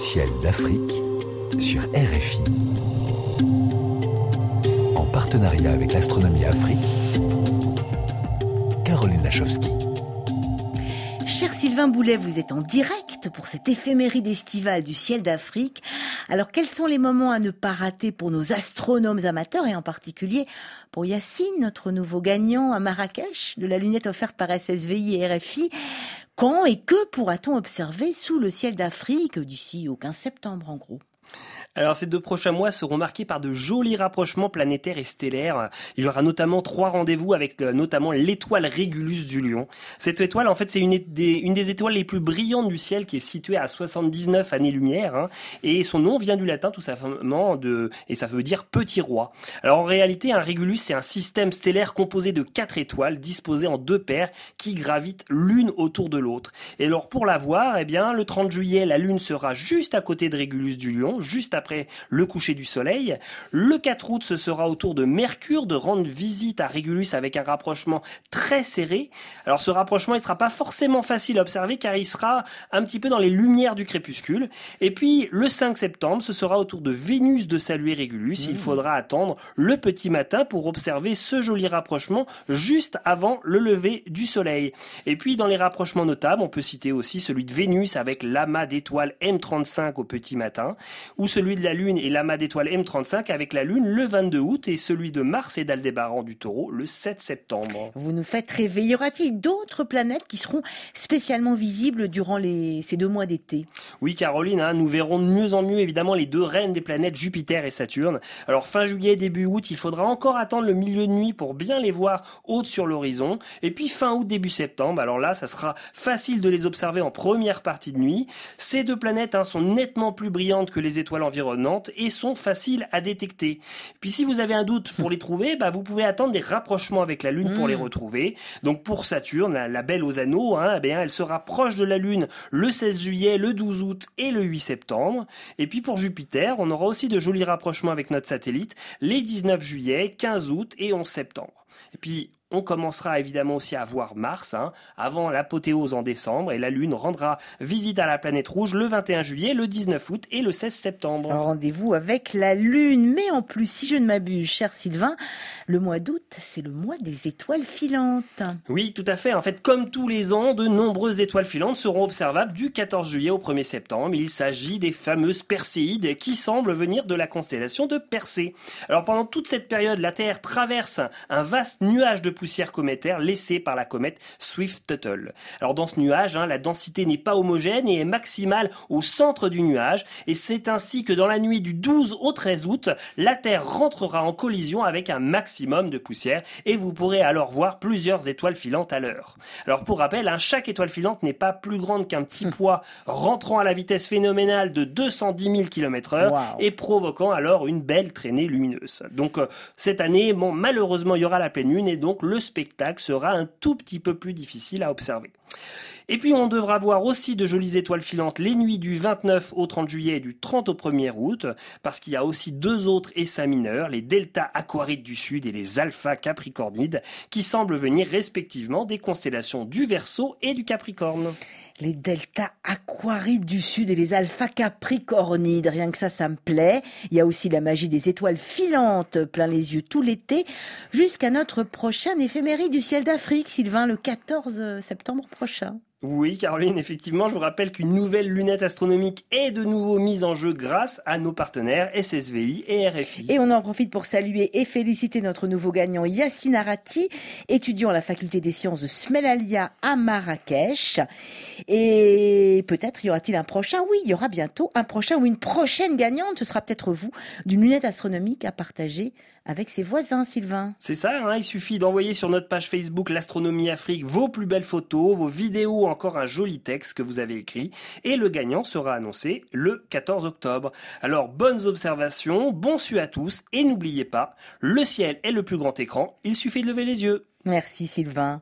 Ciel d'Afrique sur RFI. En partenariat avec l'Astronomie Afrique, Caroline Lachowski. Cher Sylvain Boulet, vous êtes en direct pour cette éphéméride estivale du ciel d'Afrique. Alors, quels sont les moments à ne pas rater pour nos astronomes amateurs et en particulier pour Yacine, notre nouveau gagnant à Marrakech de la lunette offerte par SSVI et RFI Quand et que pourra-t-on observer sous le ciel d'Afrique d'ici au 15 septembre en gros? Alors ces deux prochains mois seront marqués par de jolis rapprochements planétaires et stellaires. Il y aura notamment trois rendez-vous avec euh, notamment l'étoile Régulus du Lion. Cette étoile, en fait, c'est une des, étoiles les plus brillantes du ciel qui est située à 79 années-lumière. Hein, et son nom vient du latin tout simplement de, et ça veut dire petit roi. Alors en réalité, un Régulus, c'est un système stellaire composé de quatre étoiles disposées en deux paires qui gravitent l'une autour de l'autre. Et alors pour la voir, eh bien, le 30 juillet, la Lune sera juste à côté de Régulus du Lion, juste après le coucher du soleil. Le 4 août, ce sera au tour de Mercure de rendre visite à Régulus avec un rapprochement très serré. Alors ce rapprochement, il sera pas forcément facile à observer car il sera un petit peu dans les lumières du crépuscule. Et puis le 5 septembre, ce sera au tour de Vénus de saluer Régulus. Il mmh. faudra attendre le petit matin pour observer ce joli rapprochement juste avant le lever du soleil. Et puis dans les rapprochements notables, on peut citer aussi celui de Vénus avec l'amas d'étoiles M35 au petit matin ou celui de la Lune et l'amas d'étoiles M35 avec la Lune le 22 août et celui de Mars et d'Aldébaran du Taureau le 7 septembre. Vous nous faites rêver. Y aura-t-il d'autres planètes qui seront spécialement visibles durant les, ces deux mois d'été? Oui, Caroline, hein, nous verrons de mieux en mieux évidemment les deux reines des planètes Jupiter et Saturne. Alors fin juillet, début août, il faudra encore attendre le milieu de nuit pour bien les voir hautes sur l'horizon. Et puis fin août, début septembre, alors là, ça sera facile de les observer en première partie de nuit. Ces deux planètes hein, sont nettement plus brillantes que les étoiles et sont faciles à détecter. Puis si vous avez un doute pour les trouver, bah, vous pouvez attendre des rapprochements avec la Lune pour les hmm. retrouver. Donc pour Saturne, la, belle aux anneaux, hein, eh bien, elle sera proche de la Lune le 16 juillet, le 12 août et le 8 septembre. Et puis pour Jupiter, on aura aussi de jolis rapprochements avec notre satellite les 19 juillet, 15 août et 11 septembre. Et puis on commencera évidemment aussi à voir Mars hein, avant l'apothéose en décembre et la Lune rendra visite à la planète rouge le 21 juillet, le 19 août et le 16 septembre. Rendez-vous avec la Lune, mais en plus, si je ne m'abuse, cher Sylvain, le mois d'août, c'est le mois des étoiles filantes. Oui, tout à fait. En fait, comme tous les ans, de nombreuses étoiles filantes seront observables du 14 juillet au 1er septembre. Il s'agit des fameuses Perséides qui semblent venir de la constellation de Persée. Alors pendant toute cette période, la Terre traverse un vaste nuage de poussière cométaire laissée par la comète Swift-Tuttle. Alors dans ce nuage, hein, la densité n'est pas homogène et est maximale au centre du nuage, et c'est ainsi que dans la nuit du 12 au 13 août, la Terre rentrera en collision avec un maximum de poussière, et vous pourrez alors voir plusieurs étoiles filantes à l'heure. Alors pour rappel, hein, chaque étoile filante n'est pas plus grande qu'un petit poids rentrant à la vitesse phénoménale de 210 000 km heure et provoquant alors une belle traînée lumineuse. Donc euh, cette année, bon, malheureusement, il y aura la pleine lune et donc le spectacle sera un tout petit peu plus difficile à observer. Et puis on devra voir aussi de jolies étoiles filantes les nuits du 29 au 30 juillet et du 30 au 1er août, parce qu'il y a aussi deux autres essaims mineurs, les delta aquarides du sud et les alpha capricornides, qui semblent venir respectivement des constellations du Verseau et du Capricorne les delta aquarides du sud et les alpha capricornides. Rien que ça, ça me plaît. Il y a aussi la magie des étoiles filantes plein les yeux tout l'été, jusqu'à notre prochain éphéméride du ciel d'Afrique, Sylvain, le 14 septembre prochain. Oui, Caroline, effectivement, je vous rappelle qu'une nouvelle lunette astronomique est de nouveau mise en jeu grâce à nos partenaires SSVI et RFI. Et on en profite pour saluer et féliciter notre nouveau gagnant Yassine Arati, étudiant à la faculté des sciences de Smelalia à Marrakech. Et peut-être y aura-t-il un prochain Oui, il y aura bientôt un prochain ou une prochaine gagnante. Ce sera peut-être vous d'une lunette astronomique à partager avec ses voisins, Sylvain. C'est ça, hein, il suffit d'envoyer sur notre page Facebook L'Astronomie Afrique vos plus belles photos, vos vidéos, encore un joli texte que vous avez écrit, et le gagnant sera annoncé le 14 octobre. Alors bonnes observations, bon su à tous, et n'oubliez pas, le ciel est le plus grand écran, il suffit de lever les yeux. Merci Sylvain.